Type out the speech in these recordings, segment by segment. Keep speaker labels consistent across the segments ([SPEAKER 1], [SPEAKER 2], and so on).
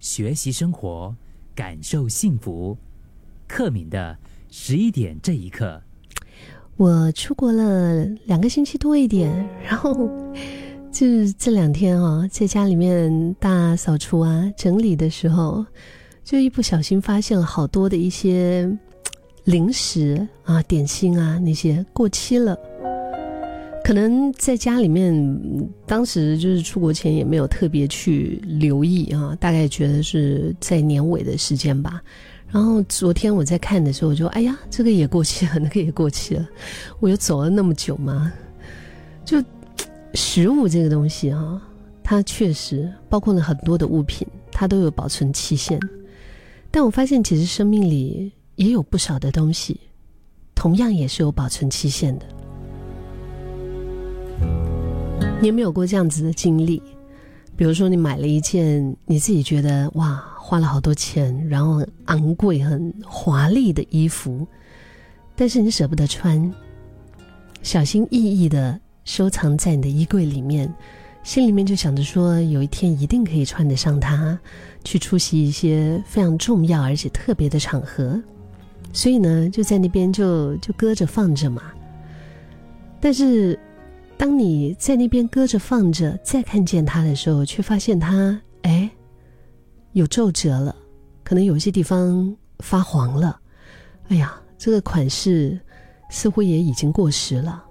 [SPEAKER 1] 学习生活，感受幸福。克敏的十一点这一刻，
[SPEAKER 2] 我出国了两个星期多一点，然后就是这两天啊，在家里面大扫除啊、整理的时候，就一不小心发现了好多的一些零食啊、点心啊那些过期了。可能在家里面，当时就是出国前也没有特别去留意啊，大概觉得是在年尾的时间吧。然后昨天我在看的时候，我就哎呀，这个也过期了，那个也过期了。我又走了那么久吗？就食物这个东西啊，它确实包括了很多的物品，它都有保存期限。但我发现，其实生命里也有不少的东西，同样也是有保存期限的。你有没有过这样子的经历？比如说，你买了一件你自己觉得哇，花了好多钱，然后很昂贵、很华丽的衣服，但是你舍不得穿，小心翼翼的收藏在你的衣柜里面，心里面就想着说，有一天一定可以穿得上它，去出席一些非常重要而且特别的场合，所以呢，就在那边就就搁着放着嘛。但是。当你在那边搁着放着，再看见它的时候，却发现它哎有皱褶了，可能有些地方发黄了。哎呀，这个款式似乎也已经过时了。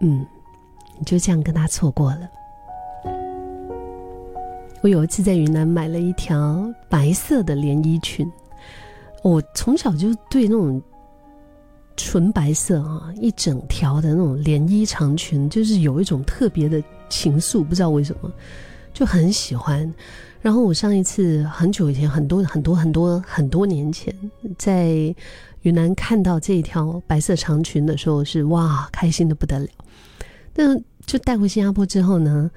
[SPEAKER 2] 嗯，你就这样跟他错过了。我有一次在云南买了一条白色的连衣裙，我从小就对那种。纯白色啊，一整条的那种连衣长裙，就是有一种特别的情愫，不知道为什么，就很喜欢。然后我上一次很久以前，很多很多很多很多年前，在云南看到这一条白色长裙的时候，是哇，开心的不得了。那就带回新加坡之后呢？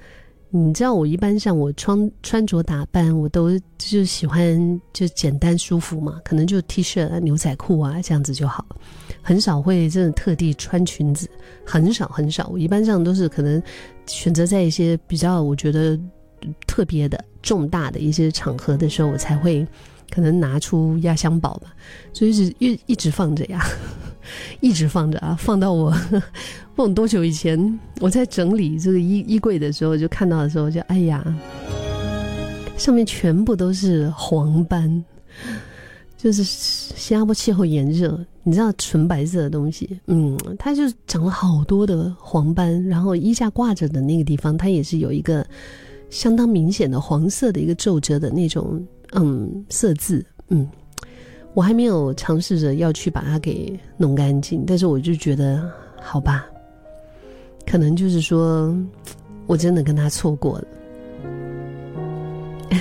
[SPEAKER 2] 你知道我一般上我穿穿着打扮我都就喜欢就简单舒服嘛，可能就 T 恤、牛仔裤啊这样子就好，很少会真的特地穿裙子，很少很少。我一般上都是可能选择在一些比较我觉得特别的重大的一些场合的时候，我才会可能拿出压箱宝吧，所以是一一直放着呀。一直放着啊，放到我 忘多久以前，我在整理这个衣衣柜的时候，就看到的时候，就哎呀，上面全部都是黄斑，就是新加坡气候炎热，你知道纯白色的东西，嗯，它就长了好多的黄斑，然后衣架挂着的那个地方，它也是有一个相当明显的黄色的一个皱褶的那种，嗯，色字，嗯。我还没有尝试着要去把它给弄干净，但是我就觉得，好吧，可能就是说，我真的跟他错过了。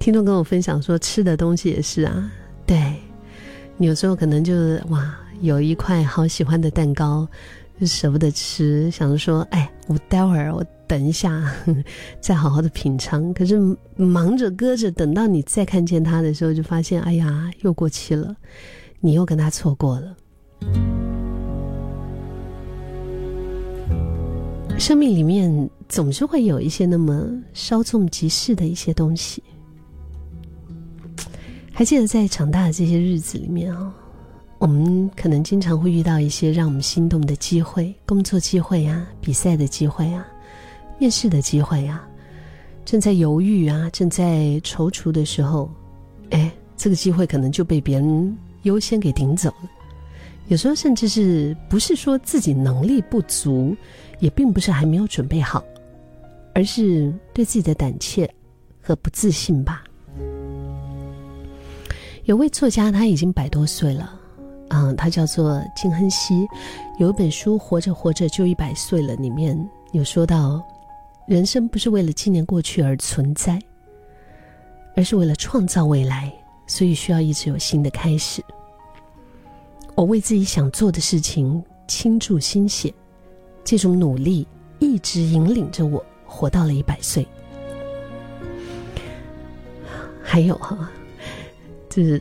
[SPEAKER 2] 听众跟我分享说，吃的东西也是啊，有时候可能就是哇，有一块好喜欢的蛋糕。就舍不得吃，想着说：“哎，我待会儿我等一下，再好好的品尝。”可是忙着搁着，等到你再看见它的时候，就发现：“哎呀，又过期了，你又跟他错过了。”生命里面总是会有一些那么稍纵即逝的一些东西。还记得在长大的这些日子里面啊。我们可能经常会遇到一些让我们心动的机会，工作机会啊，比赛的机会啊，面试的机会啊，正在犹豫啊，正在踌躇的时候，哎，这个机会可能就被别人优先给顶走了。有时候甚至是不是说自己能力不足，也并不是还没有准备好，而是对自己的胆怯和不自信吧。有位作家，他已经百多岁了。嗯，他叫做金亨熙，有一本书《活着活着就一百岁了》，里面有说到，人生不是为了纪念过去而存在，而是为了创造未来，所以需要一直有新的开始。我为自己想做的事情倾注心血，这种努力一直引领着我活到了一百岁。还有哈，就是。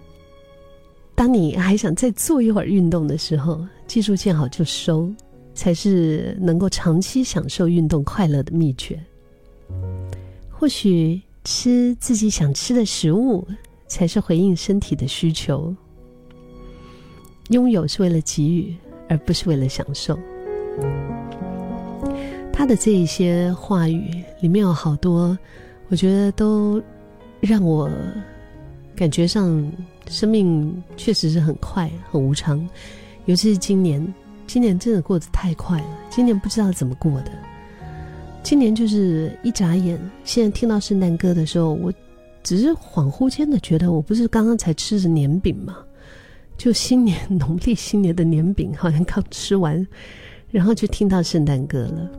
[SPEAKER 2] 当你还想再做一会儿运动的时候，记住见好就收，才是能够长期享受运动快乐的秘诀。或许吃自己想吃的食物才是回应身体的需求。拥有是为了给予，而不是为了享受。他的这一些话语里面有好多，我觉得都让我感觉上生命确实是很快、很无常。尤其是今年，今年真的过得太快了。今年不知道怎么过的，今年就是一眨眼。现在听到圣诞歌的时候，我只是恍惚间的觉得，我不是刚刚才吃着年饼吗？就新年农历新年的年饼，好像刚吃完，然后就听到圣诞歌了。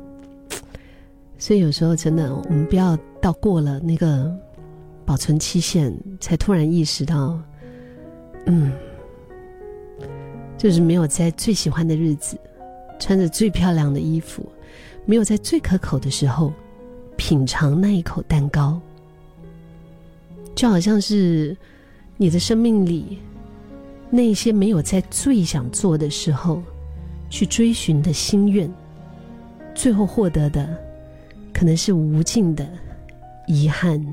[SPEAKER 2] 所以有时候真的，我们不要到过了那个保存期限，才突然意识到，嗯，就是没有在最喜欢的日子，穿着最漂亮的衣服，没有在最可口的时候品尝那一口蛋糕，就好像是你的生命里那些没有在最想做的时候去追寻的心愿，最后获得的。可能是无尽的遗憾。